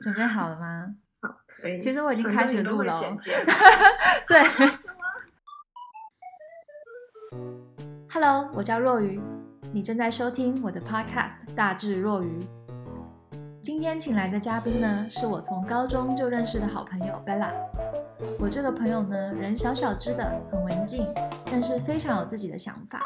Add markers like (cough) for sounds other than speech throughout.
准备好了吗？好，其实我已经开始录了。(laughs) 对。(laughs) Hello，我叫若愚，你正在收听我的 Podcast《大智若愚》。今天请来的嘉宾呢，是我从高中就认识的好朋友 Bella。我这个朋友呢，人小小只的，很文静，但是非常有自己的想法。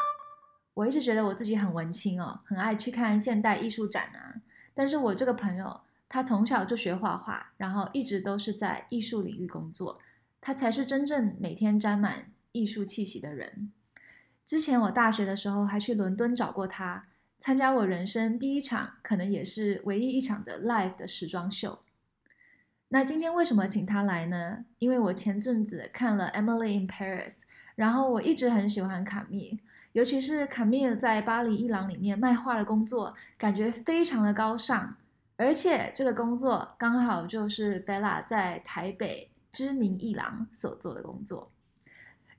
我一直觉得我自己很文青哦，很爱去看现代艺术展啊。但是我这个朋友，他从小就学画画，然后一直都是在艺术领域工作，他才是真正每天沾满艺术气息的人。之前我大学的时候还去伦敦找过他，参加我人生第一场，可能也是唯一一场的 live 的时装秀。那今天为什么请他来呢？因为我前阵子看了《Emily in Paris》，然后我一直很喜欢卡密。尤其是卡米尔在巴黎艺廊里面卖画的工作，感觉非常的高尚，而且这个工作刚好就是 Bella 在台北知名艺廊所做的工作。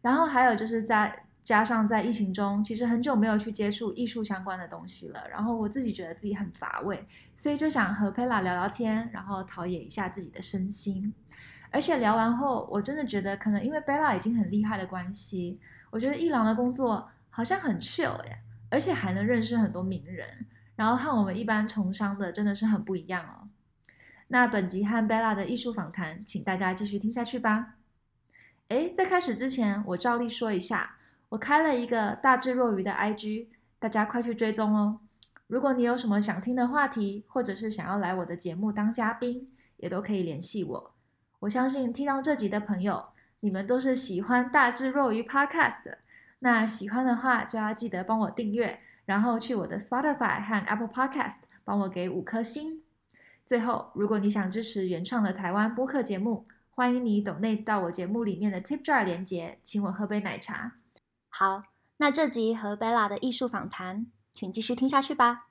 然后还有就是在加上在疫情中，其实很久没有去接触艺术相关的东西了，然后我自己觉得自己很乏味，所以就想和 Bella 聊聊天，然后陶冶一下自己的身心。而且聊完后，我真的觉得可能因为 Bella 已经很厉害的关系，我觉得艺廊的工作。好像很 chill 耶，而且还能认识很多名人，然后和我们一般从商的真的是很不一样哦。那本集和 Bella 的艺术访谈，请大家继续听下去吧。诶，在开始之前，我照例说一下，我开了一个大智若愚的 IG，大家快去追踪哦。如果你有什么想听的话题，或者是想要来我的节目当嘉宾，也都可以联系我。我相信听到这集的朋友，你们都是喜欢大智若愚 Podcast 的。那喜欢的话，就要记得帮我订阅，然后去我的 Spotify 和 Apple Podcast 帮我给五颗星。最后，如果你想支持原创的台湾播客节目，欢迎你 donate 到我节目里面的 Tip Jar 连结，请我喝杯奶茶。好，那这集和 Bella 的艺术访谈，请继续听下去吧。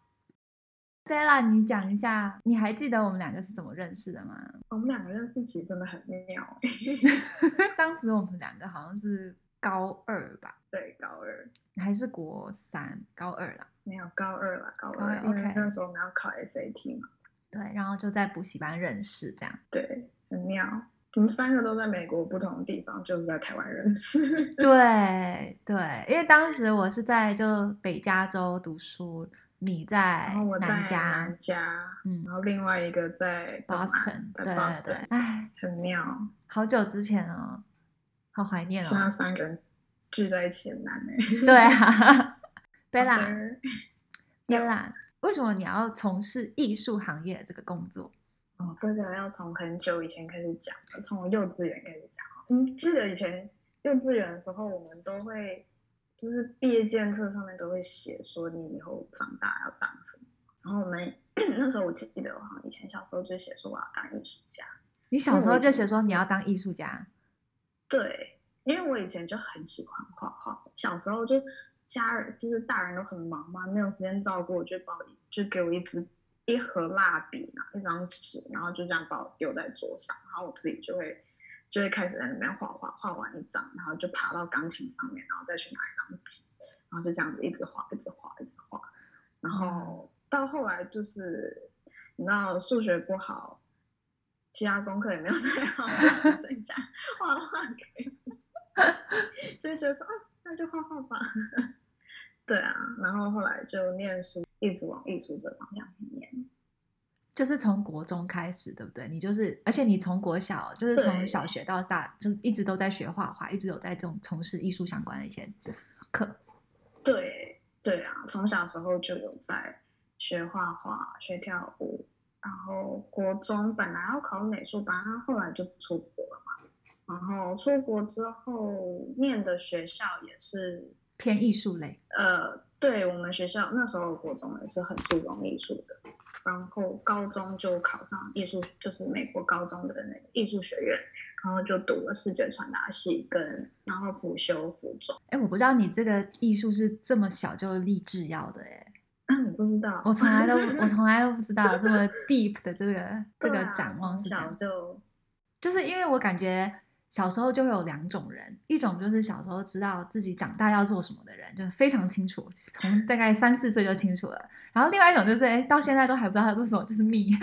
Bella，你讲一下，你还记得我们两个是怎么认识的吗？我们两个认识其实真的很妙。(laughs) (laughs) 当时我们两个好像是。高二吧，对，高二。还是国三，高二啦，没有高二啦，高二，OK，那时候我们要考 SAT 嘛，对，然后就在补习班认识，这样，对，很妙，我们三个都在美国不同的地方，就是在台湾认识，(laughs) 对对，因为当时我是在就北加州读书，你在南加，我在南加，嗯，然后另外一个在 Boston，对对对，哎，很妙，好久之前哦。好怀念哦！现在三个人聚在一起很难哎。对啊，(laughs) Bella，Bella，为什么你要从事艺术行业这个工作？哦，这个要从很久以前开始讲，从幼稚园开始讲。嗯，记得以前幼稚园的时候，我们都会就是毕业纪念册上面都会写说你以后长大要当什么。然后我们 (clears throat) 那时候我记得，我好像以前小时候就写说我要当艺术家。你小时候就写说你要当艺术家？对，因为我以前就很喜欢画画，小时候就家人就是大人都很忙嘛，没有时间照顾我，就把我就给我一支一盒蜡笔啊，一张纸，然后就这样把我丢在桌上，然后我自己就会就会开始在那边画画，画完一张，然后就爬到钢琴上面，然后再去拿一张纸，然后就这样子一直画，一直画，一直画，然后到后来就是你知道数学不好。其他功课也没有太好，剩下画画就觉得说啊，那就画画吧。(laughs) 对啊，然后后来就念书，一直往艺术这方向去念。就是从国中开始，对不对？你就是，而且你从国小，就是从小学到大，就是一直都在学画画，一直有在这种从事艺术相关的一些课。对对啊，从小时候就有在学画画、学跳舞。然后国中本来要考美术班，他后来就出国了嘛。然后出国之后念的学校也是偏艺术类。呃，对我们学校那时候国中也是很注重艺术的。然后高中就考上艺术，就是美国高中的那个艺术学院，然后就读了视觉传达系，跟然后辅修服装。哎，我不知道你这个艺术是这么小就立志要的哎。嗯，不知道，(laughs) 我从来都我从来都不知道这么 (laughs) deep 的这个、(laughs) 啊、这个展望是这样，就就是因为我感觉小时候就会有两种人，一种就是小时候知道自己长大要做什么的人，就非常清楚，从大概三四岁就清楚了。然后另外一种就是，哎，到现在都还不知道他做什么，就是 me。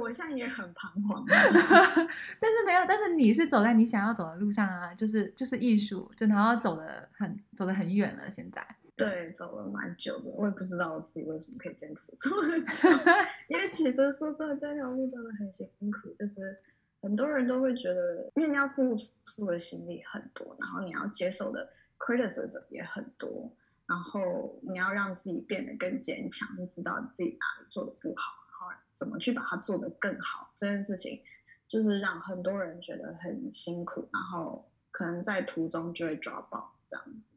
我现在也很彷徨。但是没有，但是你是走在你想要走的路上啊，就是就是艺术，就然后走的很走的很远了。现在对，走了蛮久的，我也不知道我自己为什么可以坚持这么久。(laughs) 因为其实说真的，这条路真的很辛苦，就是很多人都会觉得，因为你要付出的心力很多，然后你要接受的 criticism 也很多。然后你要让自己变得更坚强，你知道自己哪里做的不好，然后怎么去把它做得更好。这件事情就是让很多人觉得很辛苦，然后可能在途中就会抓爆这样子。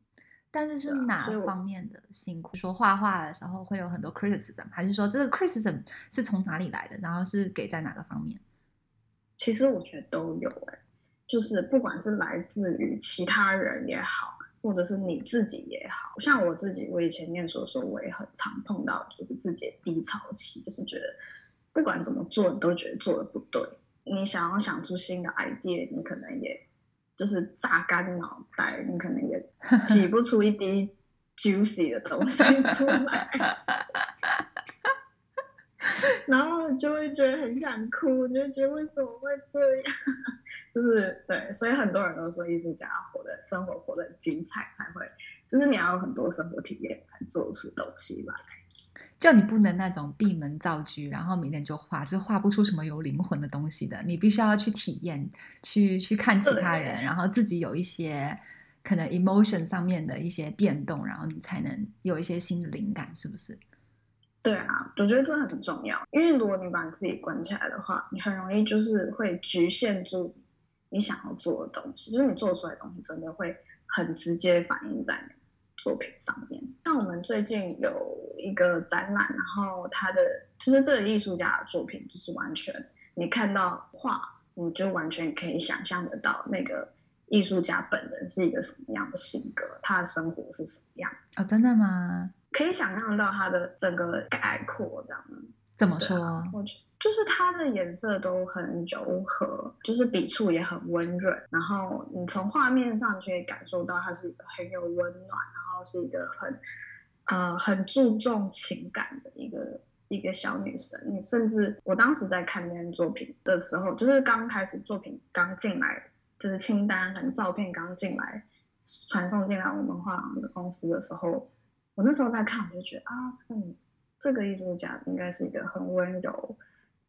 但是是哪方面的辛苦？说画画的时候会有很多 criticism，还是说这个 criticism 是从哪里来的？然后是给在哪个方面？其实我觉得都有哎，就是不管是来自于其他人也好。或者是你自己也好，像我自己，我以前念书的时候，我也很常碰到，就是自己的低潮期，就是觉得不管怎么做，你都觉得做的不对。你想要想出新的 idea，你可能也就是榨干脑袋，你可能也挤不出一滴 juicy 的东西出来。然后就会觉得很想哭，就觉得为什么会这样？(laughs) 就是对，所以很多人都说艺术家活的生活活得很精彩才会，就是你要有很多生活体验才做出东西来。就你不能那种闭门造车，然后明天就画，是画不出什么有灵魂的东西的。你必须要去体验，去去看其他人，然后自己有一些可能 emotion 上面的一些变动，然后你才能有一些新的灵感，是不是？对啊，我觉得这很重要，因为如果你把你自己关起来的话，你很容易就是会局限住你想要做的东西，就是你做出来的东西真的会很直接反映在你作品上面。那我们最近有一个展览，然后他的就是这个艺术家的作品就是完全你看到画，你就完全可以想象得到那个艺术家本人是一个什么样的性格，他的生活是什么样子。哦，真的吗？可以想象到他的整个概括，这样怎么说？我觉得就是它的颜色都很柔和，就是笔触也很温润。然后你从画面上就可以感受到它是一个很有温暖，然后是一个很呃很注重情感的一个一个小女生。你甚至我当时在看那件作品的时候，就是刚开始作品刚进来，就是清单和照片刚进来传送进来我们画廊的公司的时候。我那时候在看，我就觉得啊，这个女这个艺术家应该是一个很温柔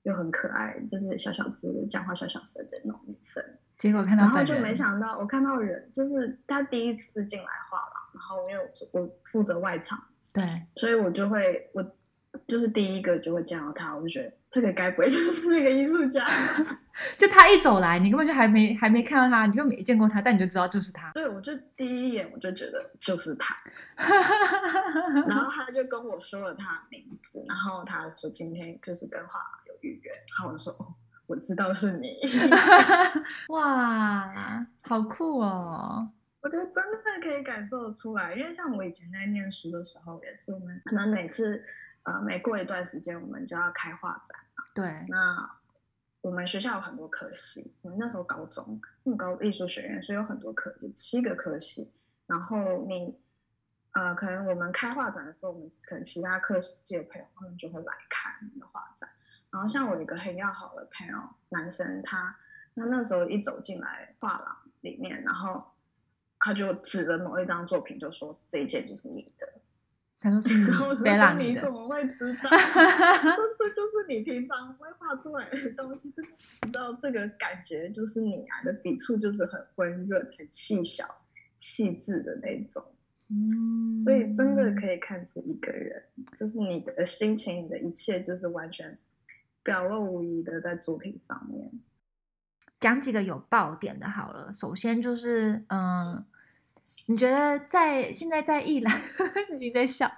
又很可爱，就是小小只、讲话小小声的那种女生。结果看到，然后就没想到，我看到人，就是他第一次进来画廊，然后因为我我负责外场，对，所以我就会我。就是第一个就会见到他，我就觉得这个该不会就是那个艺术家？(laughs) 就他一走来，你根本就还没还没看到他，你就没见过他，但你就知道就是他。对，我就第一眼我就觉得就是他，(laughs) 然后他就跟我说了他的名字，然后他说今天就是跟画然后我就说哦，我知道是你，(laughs) 哇，好酷哦！我觉得真的可以感受得出来，因为像我以前在念书的时候，也是我们可能每次。呃，每过一段时间，我们就要开画展嘛。对，那我们学校有很多科系，我们那时候高中，那高艺术学院，所以有很多科，有七个科系。然后你，呃，可能我们开画展的时候，我们可能其他科技的朋友他们就会来看你的画展。然后像我一个很要好的朋友，男生，他那那时候一走进来画廊里面，然后他就指着某一张作品，就说这一件就是你的。他说是你，(laughs) 然后我说你怎么会知道？(laughs) 这这就是你平常会画出来的东西，知道这个感觉就是你啊，的笔触就是很温润、很细小、细致的那种。嗯，所以真的可以看出一个人，就是你的心情、你的一切，就是完全表露无遗的在作品上面。讲几个有爆点的，好了，首先就是嗯。你觉得在现在在艺廊，(laughs) 已经在笑。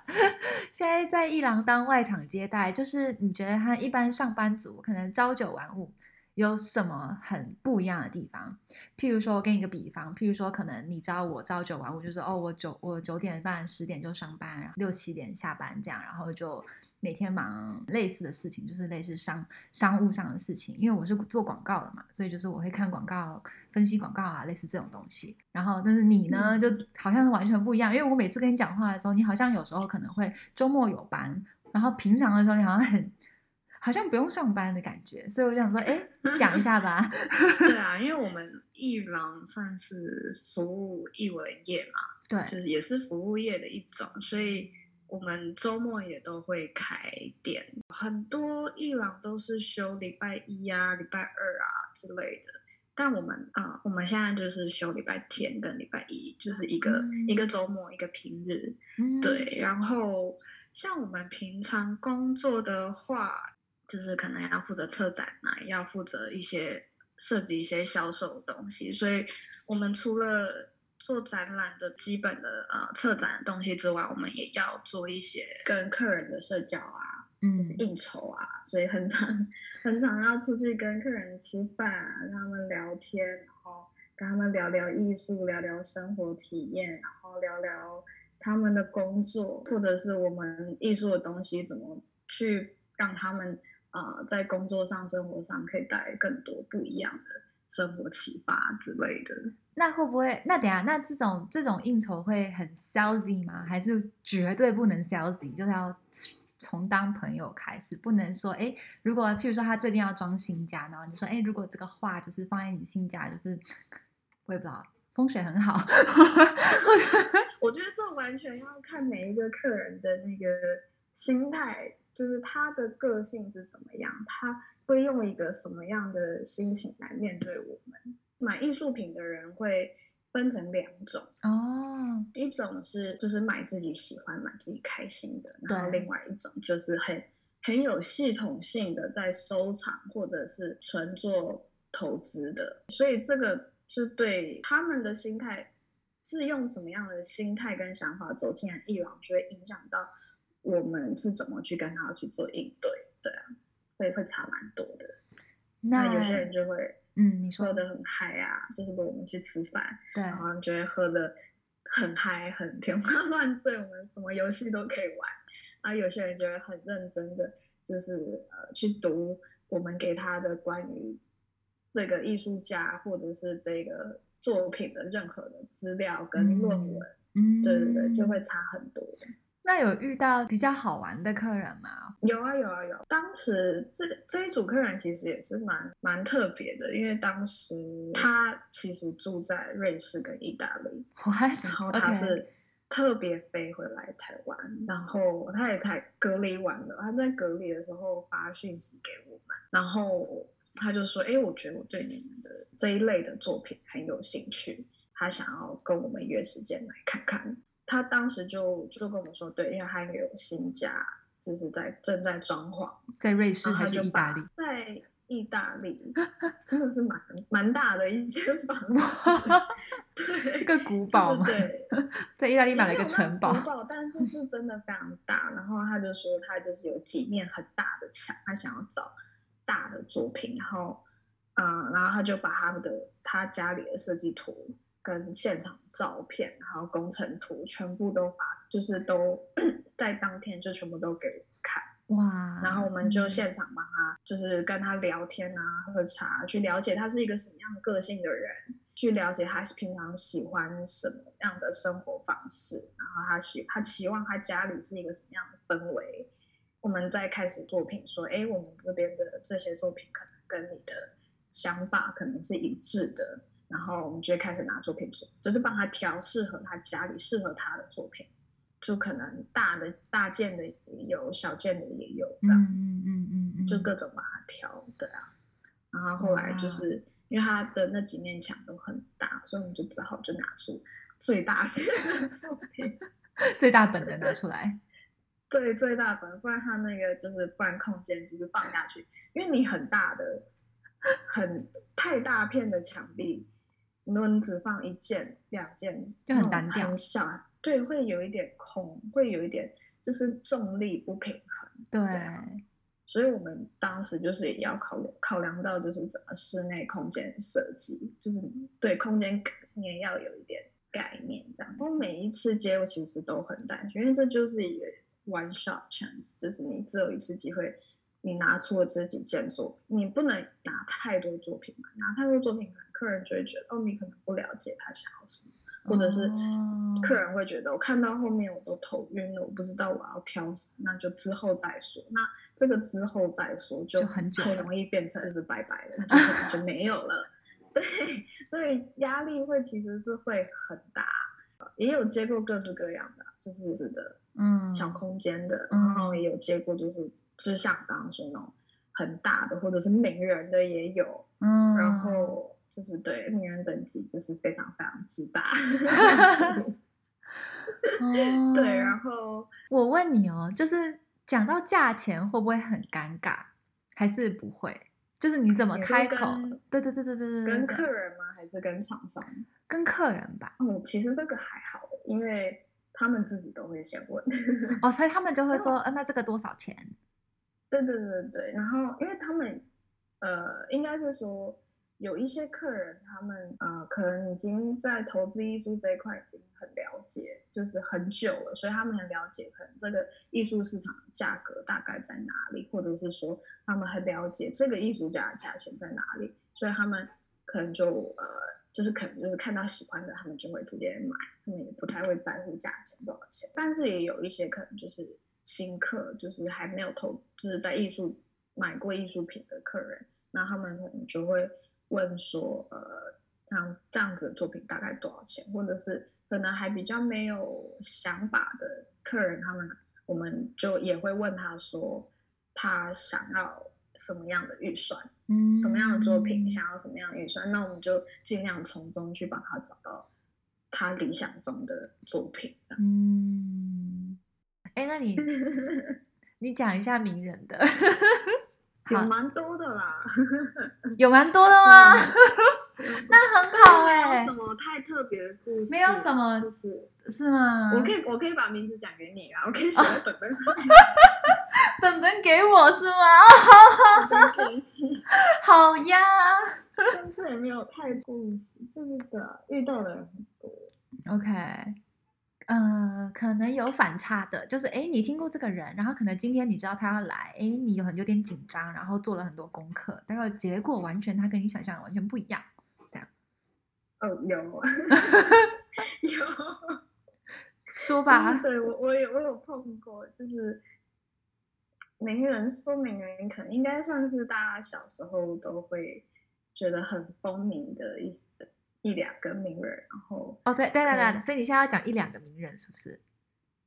现在在艺廊当外场接待，就是你觉得他一般上班族可能朝九晚五有什么很不一样的地方？譬如说，我给你个比方，譬如说，可能你知道我朝九晚五，就是哦，我九我九点半十点就上班，然后六七点下班这样，然后就。每天忙类似的事情，就是类似商商务上的事情。因为我是做广告的嘛，所以就是我会看广告、分析广告啊，类似这种东西。然后，但是你呢，就好像完全不一样。因为我每次跟你讲话的时候，你好像有时候可能会周末有班，然后平常的时候你好像很好像不用上班的感觉，所以我想说，哎，讲一下吧。(laughs) 对啊，(laughs) 因为我们艺廊算是服务艺文业嘛，对，就是也是服务业的一种，所以我们周末也都会开店。很多艺廊都是休礼拜一啊、礼拜二啊之类的。但我们啊、呃，我们现在就是休礼拜天跟礼拜一，就是一个、嗯、一个周末一个平日，嗯、对。然后像我们平常工作的话，就是可能要负责策展嘛，要负责一些设计一些销售的东西，所以我们除了做展览的基本的呃策展的东西之外，我们也要做一些跟客人的社交啊。嗯，应酬啊，所以很常 (laughs) 很常要出去跟客人吃饭啊，跟他们聊天，然后跟他们聊聊艺术，聊聊生活体验，然后聊聊他们的工作，或者是我们艺术的东西怎么去让他们呃在工作上、生活上可以带来更多不一样的生活启发之类的。那会不会？那等下，那这种这种应酬会很 salesy 吗？还是绝对不能 salesy，就是要？从当朋友开始，不能说哎，如果譬如说他最近要装新家，然后你说哎，如果这个画就是放在你新家，就是我也不知道风水很好。(laughs) 我觉得这完全要看每一个客人的那个心态，就是他的个性是怎么样，他会用一个什么样的心情来面对我们。买艺术品的人会。分成两种哦，一种是就是买自己喜欢、买自己开心的，然后另外一种就是很很有系统性的在收藏或者是纯做投资的，所以这个是对他们的心态是用什么样的心态跟想法走进来艺廊，就会影响到我们是怎么去跟他去做应对，对啊，所以会差蛮多的。那有些人就会。嗯，你说喝得很嗨啊，就是跟我们去吃饭，对，然后觉得喝的很嗨，很天花乱坠，我们什么游戏都可以玩。然后有些人就会很认真的，就是呃去读我们给他的关于这个艺术家或者是这个作品的任何的资料跟论文，嗯，对对对，就会差很多。那有遇到比较好玩的客人吗？有啊有啊有。当时这这一组客人其实也是蛮蛮特别的，因为当时他其实住在瑞士跟意大利，What? 然后他是特别飞回来台湾，Okay. 然后他也才隔离完了，他在隔离的时候发讯息给我们，然后他就说：“哎，我觉得我对你们的这一类的作品很有兴趣，他想要跟我们约时间来看看。”他当时就就跟我们说，对，因为他有新家，就是在正在装潢，在瑞士还是意大利？在意大利，(laughs) 真的是蛮蛮大的一间房子，对，是个古堡吗？对，在意大利买了一个城堡，古堡，但是是真的非常大。然后他就说，他就是有几面很大的墙，他想要找大的作品，然后，嗯，然后他就把他们的他家里的设计图。跟现场照片，然后工程图全部都发，就是都 (coughs) 在当天就全部都给我看哇！然后我们就现场帮他，就是跟他聊天啊，喝茶，去了解他是一个什么样的个性的人，去了解他是平常喜欢什么样的生活方式，然后他希他期望他家里是一个什么样的氛围。我们再开始作品，说，哎，我们这边的这些作品可能跟你的想法可能是一致的。然后我们就会开始拿作品做，就是帮他挑适合他家里、适合他的作品，就可能大的大件的也有，小件的也有，这样，嗯嗯嗯嗯，就各种帮他挑，对啊。然后后来就是因为他的那几面墙都很大，所以我们就只好就拿出最大件的作品，(laughs) 最大本的拿出来，(laughs) 对，最大本，不然他那个就是不然空间就是放下去，因为你很大的、很太大片的墙壁。轮子放一件、两件，就很单调，很小，对，会有一点空，会有一点就是重力不平衡。对，对，所以我们当时就是也要考虑考量到，就是整个室内空间设计，就是对空间你也要有一点概念，这样。我每一次接，我其实都很担心，因为这就是一个 one shot chance，就是你只有一次机会。你拿出了这几件作品，你不能拿太多作品嘛？拿太多作品，客人就会觉得哦，你可能不了解他想要什么，或者是客人会觉得我看到后面我都头晕了，我不知道我要挑什么，那就之后再说。那这个之后再说就很很容易变成就是拜拜了，(laughs) 就可能就没有了。对，所以压力会其实是会很大，也有接过各式各样的，就是的，嗯，小空间的，嗯、然后也有接过就是就是像刚刚说那种很大的，或者是名人的也有，嗯，然后就是对名人等级就是非常非常之大。(laughs) 哦、对，然后 (laughs) 我问你哦，就是讲到价钱会不会很尴尬，还是不会？就是你怎么开口？对对对对对对，跟客人吗？还是跟厂商？跟客人吧。嗯，其实这个还好，因为他们自己都会先问。(laughs) 哦，所以他们就会说，那这个多少钱？对对对对，然后因为他们，呃，应该是说。有一些客人，他们呃，可能已经在投资艺术这一块已经很了解，就是很久了，所以他们很了解可能这个艺术市场价格大概在哪里，或者是说他们很了解这个艺术家的价钱在哪里，所以他们可能就呃，就是可能就是看到喜欢的，他们就会直接买，他们也不太会在乎价钱多少钱。但是也有一些可能就是新客，就是还没有投资在艺术买过艺术品的客人，那他们可能就会。问说，呃，像这样子的作品大概多少钱？或者是可能还比较没有想法的客人，他们我们就也会问他说，他想要什么样的预算？嗯，什么样的作品想要什么样的预算？那我们就尽量从中去帮他找到他理想中的作品。这样子。嗯，哎，那你 (laughs) 你讲一下名人的。(laughs) 有蛮多的啦，有蛮多的 (laughs) 吗？那很好哎、欸。没有什么太特别的故事，没有什么，就是是吗？我可以，我可以把名字讲给你啊，我可以写在本本上面。本本给我是吗？好呀。但是也没有太故事，就是的，遇到的人很多。OK。呃，可能有反差的，就是哎，你听过这个人，然后可能今天你知道他要来，哎，你有很有点紧张，然后做了很多功课，但是结果完全他跟你想象的完全不一样，这样。哦，有，(laughs) 有，(laughs) 说吧。对我，我有，我有碰过，就是名人说名人，可能应该算是大家小时候都会觉得很风靡的一些。一两个名人，然后哦，对对对对，所以你现在要讲一两个名人，是不是？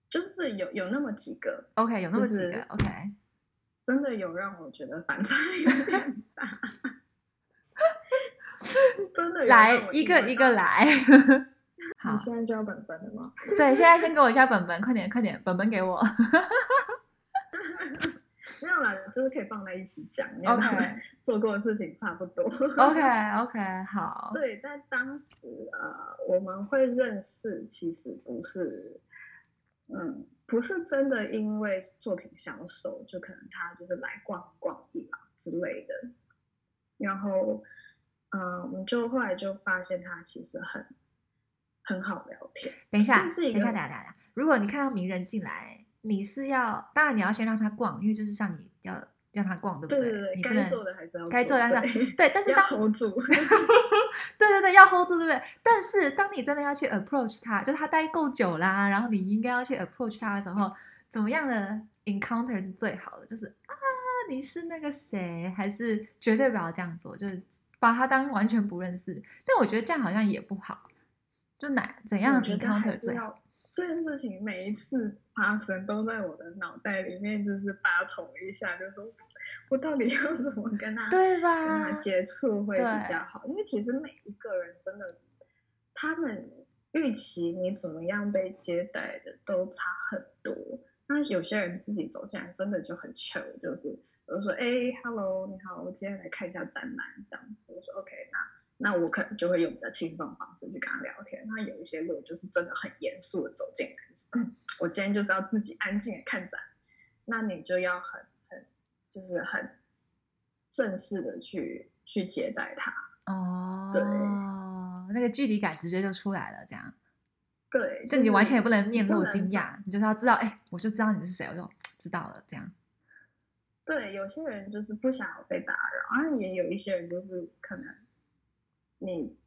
就是有有那么几个，OK，有那么几个、就是、，OK，真的有让我觉得反差有点大，(laughs) 真的有来一个一个来。好，你现在交本本了吗？对，现在先给我一下本本，快点快点，本本给我。(laughs) 没有啦，就是可以放在一起讲，因为他们做过的事情差不多。OK (laughs) OK，好。对，在当时呃，我们会认识，其实不是，嗯，不是真的因为作品销售，就可能他就是来逛逛一嘛之类的。然后，嗯、呃，我们就后来就发现他其实很很好聊天。等一下，等一下，等一下，等一下，如果你看到名人进来。你是要，当然你要先让他逛，因为就是像你要让他逛，对不对？对对对，你不能该做的还是要该做的，对，对，但是当 hold 住，(laughs) 对对对，要 hold 住，对不对？但是当你真的要去 approach 他，就是他待够久啦，然后你应该要去 approach 他的时候，怎么样的 encounter 是最好的？就是啊，你是那个谁？还是绝对不要这样做，就是把他当完全不认识。但我觉得这样好像也不好，就哪怎样的 encounter 最好？这件事情每一次发生都在我的脑袋里面，就是拔虫一下，就说我到底要怎么跟他 (laughs) 对吧？跟他接触会比较好。因为其实每一个人真的，他们预期你怎么样被接待的都差很多。那有些人自己走进来真的就很糗，就是比如说哎，hello，你好，我今天来看一下展览，这样子。我说 OK，那。那我可能就会用比较轻松的方式去跟他聊天。那有一些路就是真的很严肃的走进来，嗯，我今天就是要自己安静的看展，那你就要很很就是很正式的去去接待他。哦，对，那个距离感直接就出来了，这样。对，就你完全也不能面露惊讶，你就是要知道，哎，我就知道你是谁，我就知道了，这样。对，有些人就是不想要被打扰，然后也有一些人就是可能。你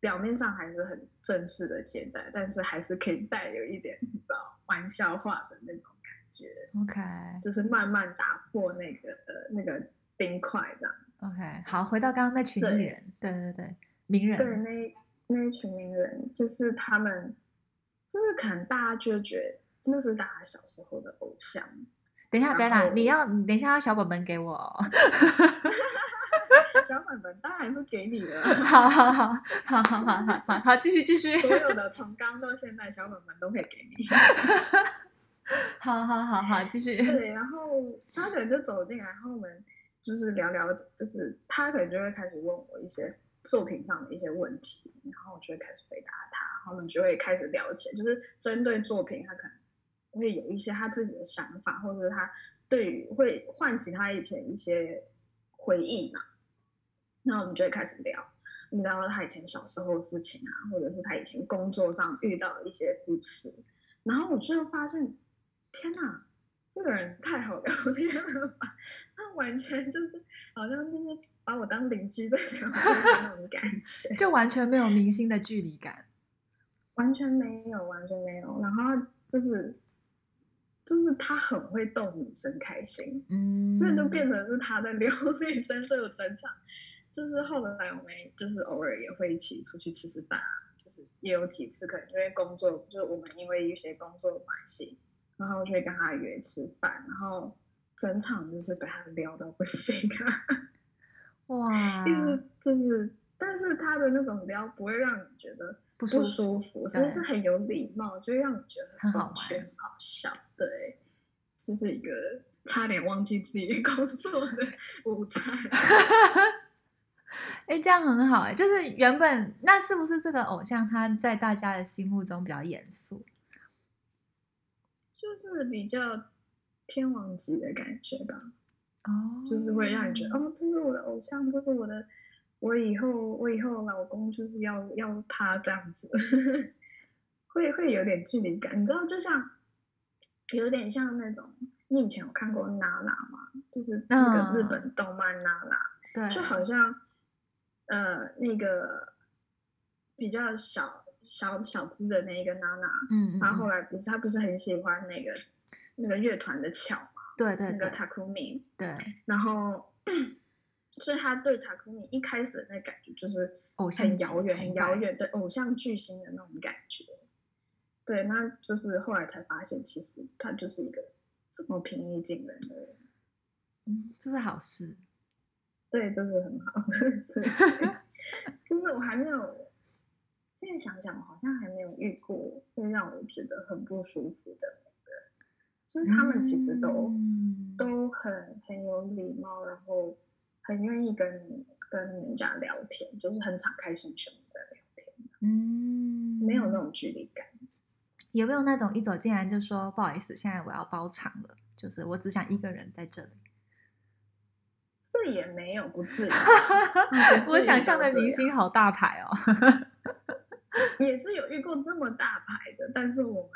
表面上还是很正式的接待，但是还是可以带有一点你知道玩笑话的那种感觉。OK，就是慢慢打破那个呃那个冰块这样。OK，好，回到刚刚那群人，对对对对，名人，对那那一群名人，就是他们，就是可能大家就觉得那是大家小时候的偶像。等一下，贝拉，你要你等一下要小本本给我。(laughs) 小本本当然是给你的。(laughs) 好好好好好好好好，继续继续。所有的从刚到现在，小本本都可以给你。(laughs) 好好好好，继续。对，然后他可能就走进来，然后我们就是聊聊，就是他可能就会开始问我一些作品上的一些问题，然后我就会开始回答他，然后我们就会开始聊起来，就是针对作品，他可能。会有一些他自己的想法，或者是他对于会唤起他以前一些回忆嘛，那我们就会开始聊，聊到他以前小时候的事情啊，或者是他以前工作上遇到的一些故事，然后我就发现，天哪，这个人太好聊天了吧，他完全就是好像就是把我当邻居在聊天的那种感觉，就完全没有明星的距离感，(laughs) 完全没有，完全没有，然后就是。就是他很会逗女生开心，嗯，所以就变成是他在撩女生，所以有整场。就是后来我们就是偶尔也会一起出去吃吃饭啊，就是也有几次可能因为工作，就是我们因为一些工作关系，然后就会跟他约吃饭，然后整场就是被他撩到不行啊，(laughs) 哇，就是就是，但是他的那种撩不会让你觉得。不舒服，其实是很有礼貌，就让你觉得很好玩、很好笑。对，就是一个差点忘记自己工作的 (laughs) 午餐。(laughs) 哎、欸，这样很好哎，就是原本那是不是这个偶像他在大家的心目中比较严肃？就是比较天王级的感觉吧。哦，就是会让你觉得，哦，这是我的偶像，这是我的。我以后，我以后老公就是要要他这样子，(laughs) 会会有点距离感，你知道，就像有点像那种，你以前有看过娜娜吗？就是那个日本动漫娜娜，对，就好像呃那个比较小小小资的那一个娜娜，嗯，她后来不是她不是很喜欢那个那个乐团的巧嘛，对对，那个 Takumi，对，然后。所以他对塔库米一开始的那感觉就是很遥远、很遥远，对偶像巨星的那种感觉。对，那就是后来才发现，其实他就是一个这么平易近人的人。嗯，这是好事。对，这是很好的事情。(laughs) (laughs) 就是我还没有，现在想想，好像还没有遇过会让我觉得很不舒服的人。就是他们其实都、嗯、都很很有礼貌，然后。很愿意跟跟人家聊天，就是很敞开心胸的聊天，嗯，没有那种距离感。有没有那种一走进来就说不好意思，现在我要包场了，就是我只想一个人在这里。这也没有，不至于。我想象的明星好大牌哦，(laughs) 也是有遇过这么大牌的，但是我们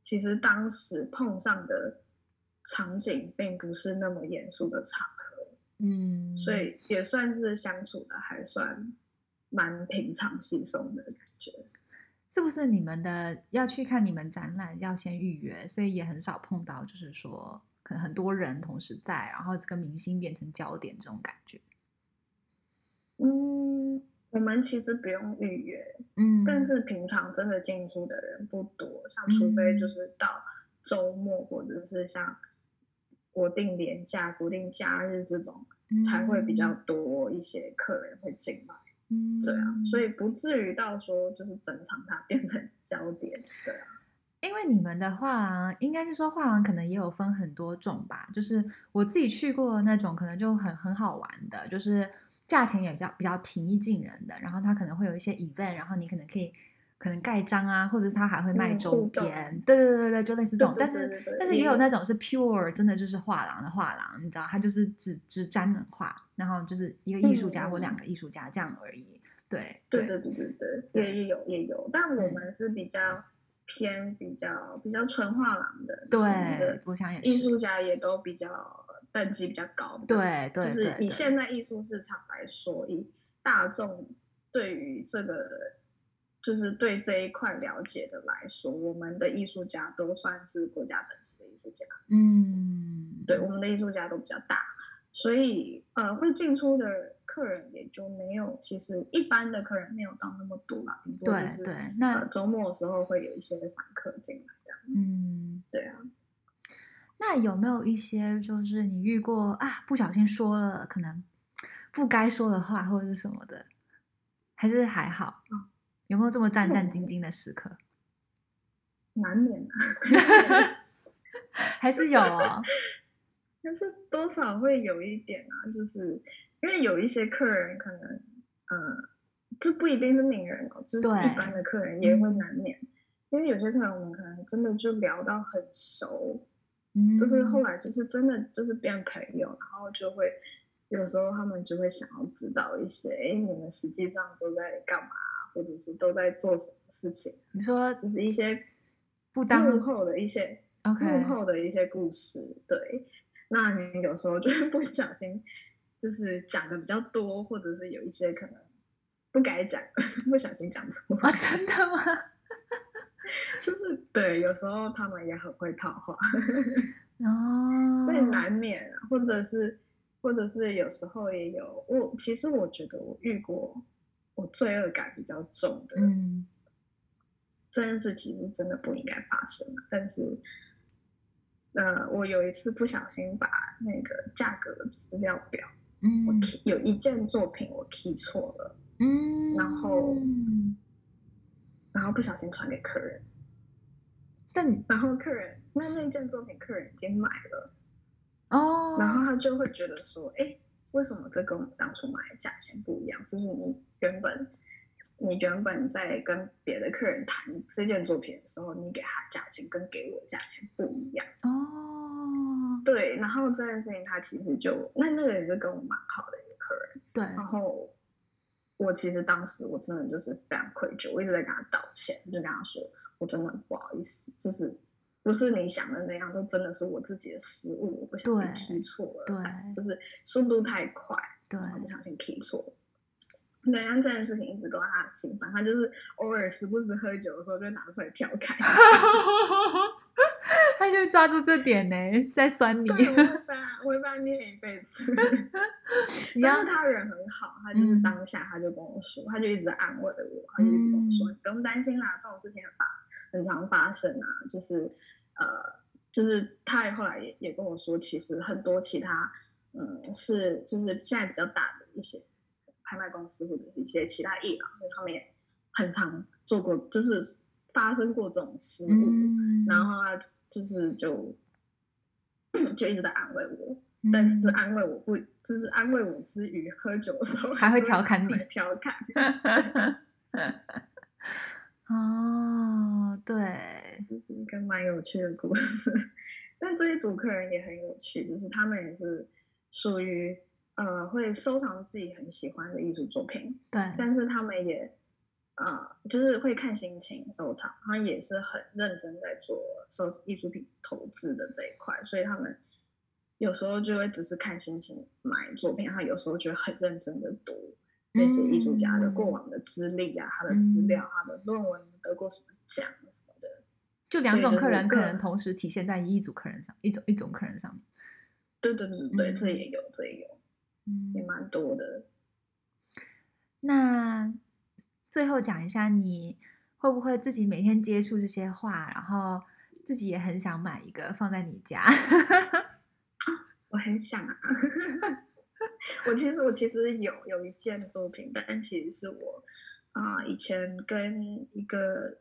其实当时碰上的场景并不是那么严肃的场合。嗯，所以也算是相处的还算蛮平常轻松的感觉，是不是？你们的要去看你们展览要先预约，所以也很少碰到，就是说可能很多人同时在，然后这个明星变成焦点这种感觉。嗯，我们其实不用预约，嗯，但是平常真的进出的人不多，像除非就是到周末或者是像。国定年假、国定假日这种才会比较多一些客人会进来，嗯，对啊，所以不至于到说就是整场它变成焦点，对啊。因为你们的画廊应该是说画廊可能也有分很多种吧，就是我自己去过的那种，可能就很很好玩的，就是价钱也比较比较平易近人的，然后它可能会有一些 event，然后你可能可以。可能盖章啊，或者是它还会卖周边，嗯、对对对对，就类似这种。但是但是也有那种是 pure，真的就是画廊的画廊，你知道，它就是只只沾人画，然后就是一个艺术家或两个艺术家这样而已。对对对对对对，也也有也有，但我们是比较偏比较比较纯画廊的。对，我想也是。艺术家也都比较等级比较高。对对，就是以现在艺术市场来说，以大众。对于这个，就是对这一块了解的来说，我们的艺术家都算是国家等级的艺术家。嗯，对，我们的艺术家都比较大，所以呃，会进出的客人也就没有，其实一般的客人没有到那么多啦。顶多就是对对，那、呃、周末的时候会有一些散客进来这样。嗯，对啊。那有没有一些就是你遇过啊，不小心说了可能不该说的话或者是什么的，还是还好？嗯、有没有这么战战 (laughs) 兢兢的时刻？难免啊，(laughs) 还是有哦。(laughs) 但是多少会有一点啊，就是因为有一些客人可能，嗯，这不一定是名人哦，就是一般的客人也会难免，嗯、因为有些客人我们可能真的就聊到很熟。嗯就是后来就是真的就是变朋友，然后就会有时候他们就会想要知道一些，哎，你们实际上都在干嘛，或者是都在做什么事情？你说就是一些不当幕后的一些幕后的一些故事。对，那你有时候就会不小心就是讲的比较多，或者是有一些可能不该讲，(laughs) 不小心讲出来。哦，真的吗？(laughs) 就是对，有时候他们也很会套话，(laughs) 哦，所以难免，或者是，或者是有时候也有我。其实我觉得我遇过我罪恶感比较重的，嗯，这件事其实真的不应该发生。但是，呃，我有一次不小心把那个价格的资料表，嗯，我 key, 有一件作品我 key 错了，嗯，然后。然后不小心传给客人，但然后客人那那件作品客人已经买了哦，然后他就会觉得说，哎，为什么这跟我们当初买的价钱不一样？是不是你原本你原本在跟别的客人谈这件作品的时候，你给他价钱跟给我价钱不一样？哦，对，然后这件事情他其实就那那个也是跟我蛮好的一个客人，对，然后。我其实当时我真的就是非常愧疚，我一直在跟他道歉，就跟他说我真的很不好意思，就是不是你想的那样，这真的是我自己的失误，我不小心 key 错了，对，就是速度太快，对，然后不小心 key 错了。对，但这件事情一直都在他的心上，他就是偶尔时不时喝酒的时候就拿出来调侃。(laughs) 他就抓住这点呢，在酸你。对，我会被他，我会被他念一辈子。(laughs) 然后他人很好，他就是当下他就跟我说，嗯、他就一直在安慰我，他就一直跟我说：“嗯、你不用担心啦，这种事情很发，很常发生啊。”就是呃，就是他也后来也也跟我说，其实很多其他嗯是就是现在比较大的一些拍卖公司或者是一些其他艺廊，他们也很常做过，就是。发生过这种失误，嗯、然后他就是就 (clears throat) 就一直在安慰我，嗯、但是安慰我不，就是安慰我之余，喝酒的时候还会调侃你，(laughs) 调侃。(laughs) 哦，对，就是一个蛮有趣的故事。(laughs) 但这一组客人也很有趣，就是他们也是属于呃会收藏自己很喜欢的艺术作品，对，但是他们也。呃，就是会看心情收藏，他也是很认真在做收艺术品投资的这一块，所以他们有时候就会只是看心情买作品，他有时候就很认真的读那些艺术家的过往的资历啊，嗯、他的资料、嗯、他的论文得过什么奖什么的。就两种客人可能同时体现在一组客人上，一种一种客人上面。对对对对，嗯、这也有，这也有，嗯，也蛮多的。那。最后讲一下，你会不会自己每天接触这些画，然后自己也很想买一个放在你家？(laughs) 我很想啊，(laughs) 我其实我其实有有一件作品，但其实是我啊、呃、以前跟一个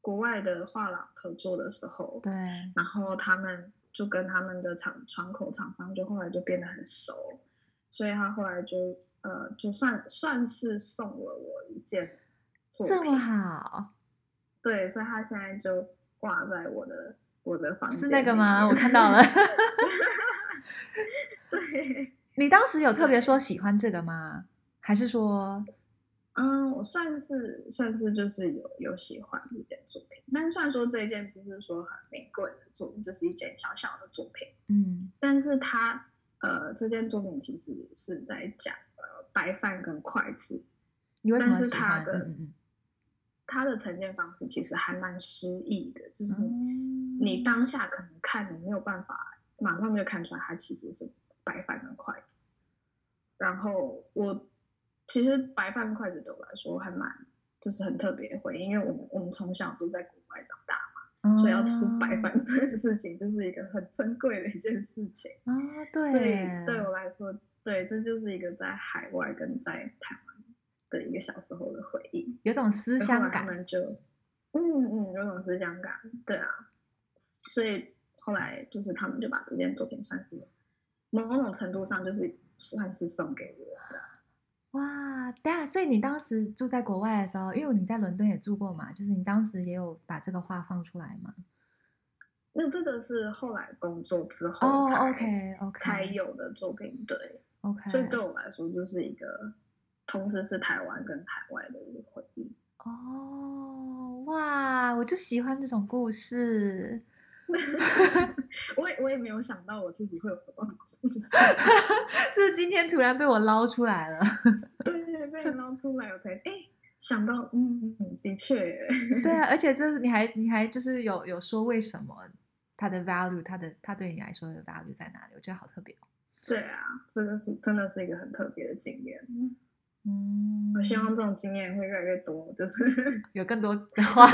国外的画廊合作的时候，对，然后他们就跟他们的厂窗口厂商就后来就变得很熟，所以他后来就。呃，就算算是送了我一件，这么好，对，所以他现在就挂在我的我的房间。是那个吗？我看到了。(laughs) 对，(laughs) 你当时有特别说喜欢这个吗？还是说，嗯，我算是算是就是有有喜欢一件作品，但是虽然说这一件不是说很名贵的作品，就是一件小小的作品，嗯，但是他呃，这件作品其实是在讲呃。白饭跟筷子你为什么？但是他的、嗯嗯、他的呈现方式其实还蛮诗意的，就是你当下可能看你没有办法马上就看出来，它其实是白饭跟筷子。然后我其实白饭筷子对我来说还蛮就是很特别的回忆，因为我们我们从小都在国外长大嘛。所以要吃白饭这件事情，就是一个很珍贵的一件事情啊、哦。对，所以对我来说，对，这就是一个在海外跟在台湾的一个小时候的回忆，有种思乡感。他们就，嗯嗯，有种思乡感。对啊，所以后来就是他们就把这件作品算是某种程度上就是算是送给我的。哇，对啊，所以你当时住在国外的时候，因为你在伦敦也住过嘛，就是你当时也有把这个画放出来吗？那这个是后来工作之后哦、oh, OK OK 才有的作品，对，OK，所以对我来说就是一个同时是台湾跟海外的一个回忆。哦，哇，我就喜欢这种故事。(laughs) 我也我也没有想到我自己会有这种故事，(laughs) 是今天突然被我捞出来了。(laughs) 对对，被你捞出来，我才哎想到，嗯，的确，对啊，而且就是你还你还就是有有说为什么它的 value，它的它对你来说的 value 在哪里？我觉得好特别哦。对啊，这个是真的是一个很特别的经验。嗯，我希望这种经验会越来越多，就是有更多的话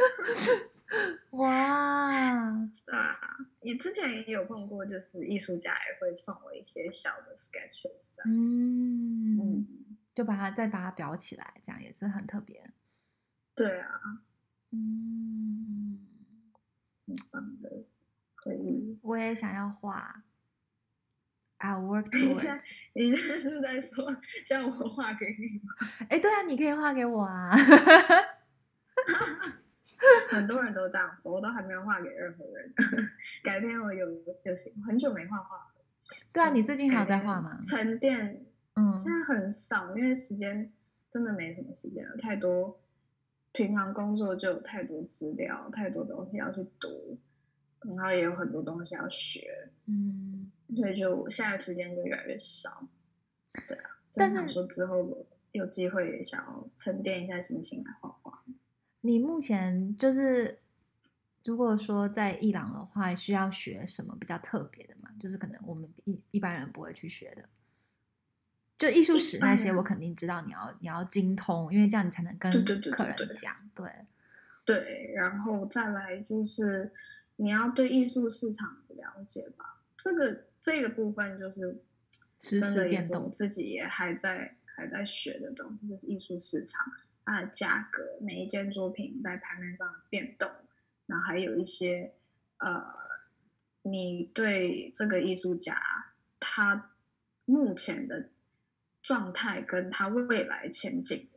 (laughs) 哇，啊！你之前也有碰过，就是艺术家也会送我一些小的 sketches，嗯嗯，就把它再把它裱起来，这样也是很特别。对啊，嗯，很棒的回忆。我也想要画，I'll work (laughs) towards。你现在是在说叫我画给你吗？哎，对啊，你可以画给我啊。(laughs) (laughs) 很多人都这样说，我都还没有画给任何人。(laughs) 改天我有有行，很久没画画了。对啊，你最近还有在画吗？沉淀，嗯，现在很少，因为时间真的没什么时间了，太多。平常工作就有太多资料，太多东西要去读，然后也有很多东西要学，嗯，所以就现在时间就越来越少。对啊，但是想说之后有机会也想要沉淀一下心情来画画。你目前就是，如果说在伊朗的话，需要学什么比较特别的嘛？就是可能我们一一般人不会去学的，就艺术史那些，我肯定知道你要你要精通，因为这样你才能跟客人讲。对对，对，然后再来就是你要对艺术市场了解吧。这个这个部分就是实时变动，自己也还在还在学的东西，就是艺术市场。它的价格，每一件作品在盘面上的变动，然后还有一些，呃，你对这个艺术家他目前的状态跟他未来前景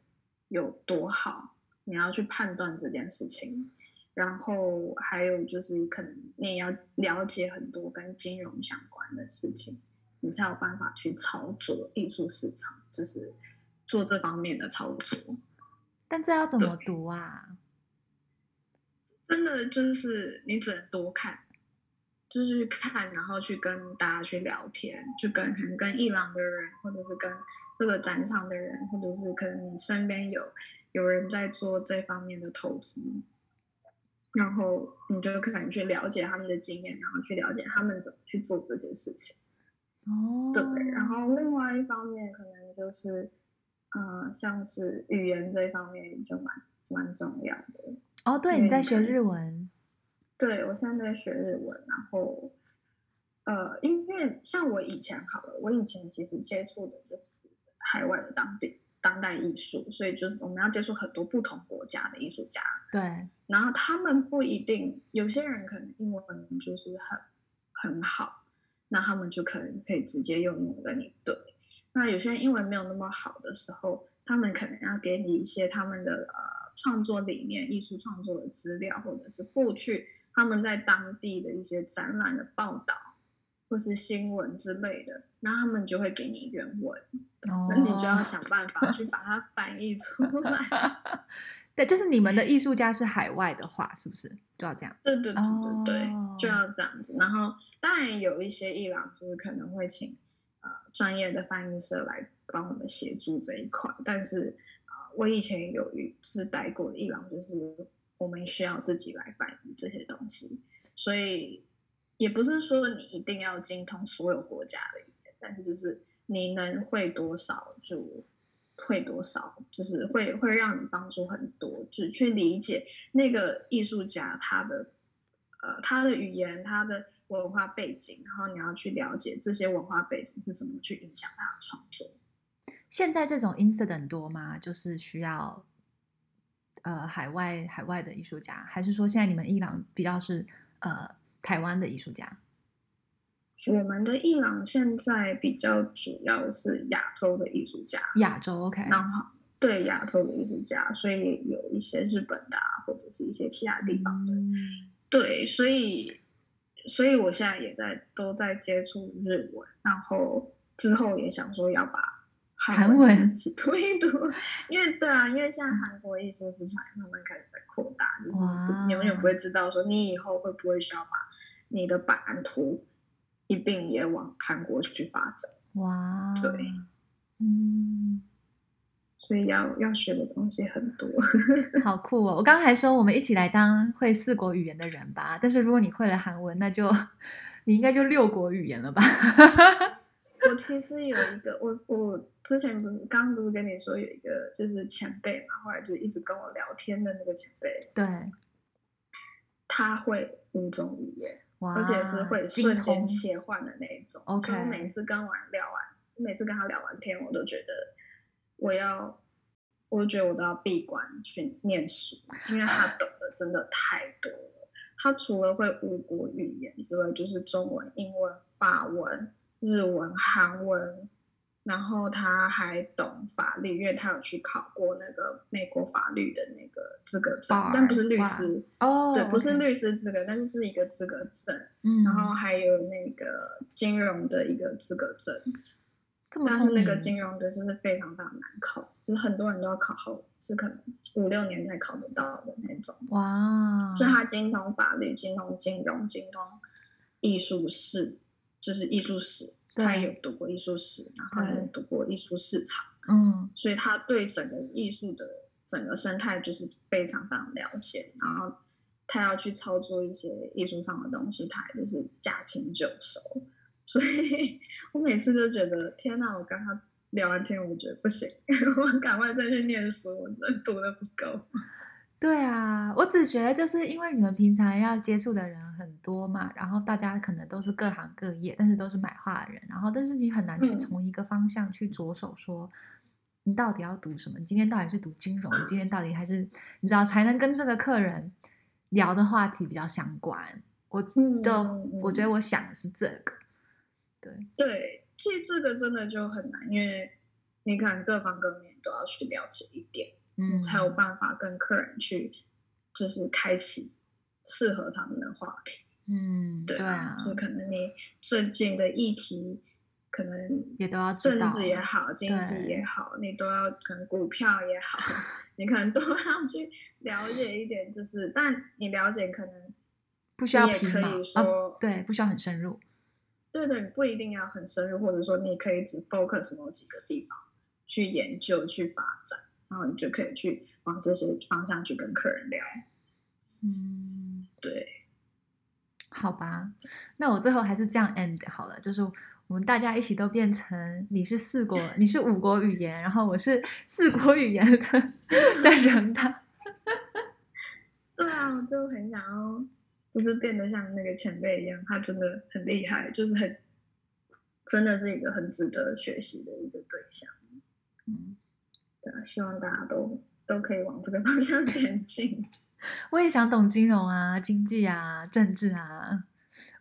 有多好，你要去判断这件事情。然后还有就是，可能你也要了解很多跟金融相关的事情，你才有办法去操作艺术市场，就是做这方面的操作。但这要怎么读啊？真的就是你只能多看，就是去看，然后去跟大家去聊天，去跟可能跟伊朗的人，或者是跟这个展场的人，或者是可能你身边有有人在做这方面的投资，然后你就可能去了解他们的经验，然后去了解他们怎么去做这些事情。哦，对，然后另外一方面可能就是。嗯、呃，像是语言这一方面就蛮蛮重要的。哦，对，你在学日文？对，我现在在学日文，然后，呃，因为像我以前好了，我以前其实接触的就是海外的当地当代艺术，所以就是我们要接触很多不同国家的艺术家。对，然后他们不一定，有些人可能英文就是很很好，那他们就可能可以直接用英文跟你对。那有些人英文没有那么好的时候，他们可能要给你一些他们的呃创作理念、艺术创作的资料，或者是过去他们在当地的一些展览的报道，或是新闻之类的，那他们就会给你原文，那、哦、你就要想办法去把它翻译出来。(laughs) 对，就是你们的艺术家是海外的话，是不是就要这样？对对对对对，哦、就要这样子。然后当然有一些伊朗就是可能会请。专业的翻译社来帮我们协助这一块。但是啊、我以前有一次待过的伊朗，就是我们需要自己来翻译这些东西，所以也不是说你一定要精通所有国家的语言，但是就是你能会多少就。会多少，就是会会让你帮助很多，就去理解那个艺术家他的呃他的语言、他的文化背景，然后你要去了解这些文化背景是怎么去影响他的创作。现在这种 incident 多吗？就是需要呃海外海外的艺术家，还是说现在你们伊朗比较是呃台湾的艺术家？我们的伊朗现在比较主要是亚洲的艺术家，亚洲 OK，然后对亚洲的艺术家，所以有一些日本的啊，或者是一些其他地方的，嗯、对，所以所以我现在也在都在接触日文，然后之后也想说要把韩文一起读一读，因为对啊，因为现在韩国艺术市场慢慢开始在扩大，就是你永远不会知道说你以后会不会需要把你的版图。一并也往韩国去发展哇！对，嗯，所以要要学的东西很多，(laughs) 好酷哦！我刚刚还说我们一起来当会四国语言的人吧，但是如果你会了韩文，那就你应该就六国语言了吧？(laughs) 我其实有一个，我我之前不是刚刚不是跟你说有一个就是前辈嘛，后来就一直跟我聊天的那个前辈，对，他会五种语言。而且是会瞬间切换的那一种。OK，我每次跟完聊完，每次跟他聊完天，我都觉得我要，我觉得我都要闭关去念书，因为他懂得真的太多了。他除了会五国语言之外，就是中文、英文、法文、日文、韩文。然后他还懂法律，因为他有去考过那个美国法律的那个资格证，Bar, 但不是律师哦，oh, 对，不是律师资格但是是一个资格证。嗯，然后还有那个金融的一个资格证，但是那个金融的就是非常非常难考，就是很多人都要考好，是可能五六年才考得到的那种。哇，就他精通法律、精通金融、精通艺术史，就是艺术史。他也有读过艺术史，然后也有读过艺术市场，嗯，所以他对整个艺术的整个生态就是非常非常了解。然后他要去操作一些艺术上的东西，他也就是驾轻就熟。所以我每次都觉得，天哪！我跟他聊完天，我觉得不行，(laughs) 我赶快再去念书，我真的读得不够。(laughs) 对啊，我只觉得就是因为你们平常要接触的人很多嘛，然后大家可能都是各行各业，但是都是买画的人，然后但是你很难去从一个方向去着手说，你到底要读什么？你今天到底是读金融？你今天到底还是你知道才能跟这个客人聊的话题比较相关？我就我觉得我想的是这个，对对，其实这个真的就很难，因为你看各方各面都要去了解一点。嗯，才有办法跟客人去，就是开启适合他们的话题。嗯，对啊，就可能你最近的议题，可能也都要政治也好，经济也好，你都要可能股票也好，(laughs) 你可能都要去了解一点。就是，但你了解可能不需要也可以说，啊，对，不需要很深入。对对，不一定要很深入，或者说你可以只 focus 某几个地方去研究、去发展。然后你就可以去往这些方向去跟客人聊。嗯，对，好吧，那我最后还是这样 end 好了，就是我们大家一起都变成你是四国，你是五国语言，然后我是四国语言的 (laughs) 的人吧。(laughs) 对啊，我就很想要，就是变得像那个前辈一样，他真的很厉害，就是很，真的是一个很值得学习的一个对象。嗯。对啊，希望大家都都可以往这个方向前进。(laughs) 我也想懂金融啊、经济啊、政治啊。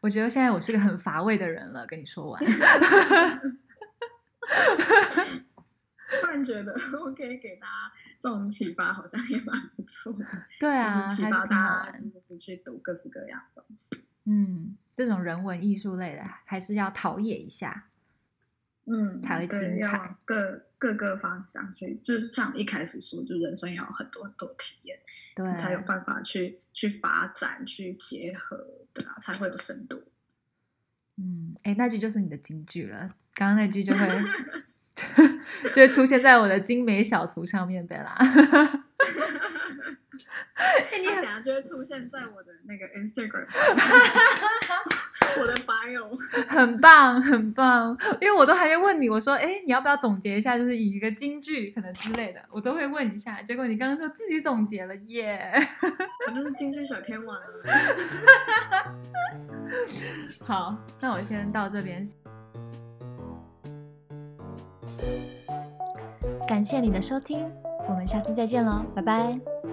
我觉得现在我是个很乏味的人了，跟你说完。(laughs) 突然觉得我可以给大家这种启发，好像也蛮不错的。(laughs) 对啊，启发大家就是去读各式各样的东西。嗯，这种人文艺术类的，还是要陶冶一下。嗯，才会精彩。各各个方向去，就是像一开始说，就人生要有很多很多体验，对，才有办法去去发展、去结合，对啊，才会有深度。嗯，哎，那句就是你的金句了。刚刚那句就会 (laughs) 就会出现在我的精美小图上面，贝拉。哎，你等下就会出现在我的那个 Instagram，(laughs) 我的 bio，很棒很棒，因为我都还没问你，我说，哎，你要不要总结一下，就是以一个金句可能之类的，我都会问一下。结果你刚刚说自己总结了耶，yeah、我就是金句小天王。(laughs) 好，那我先到这边，感谢你的收听，我们下次再见喽，拜拜。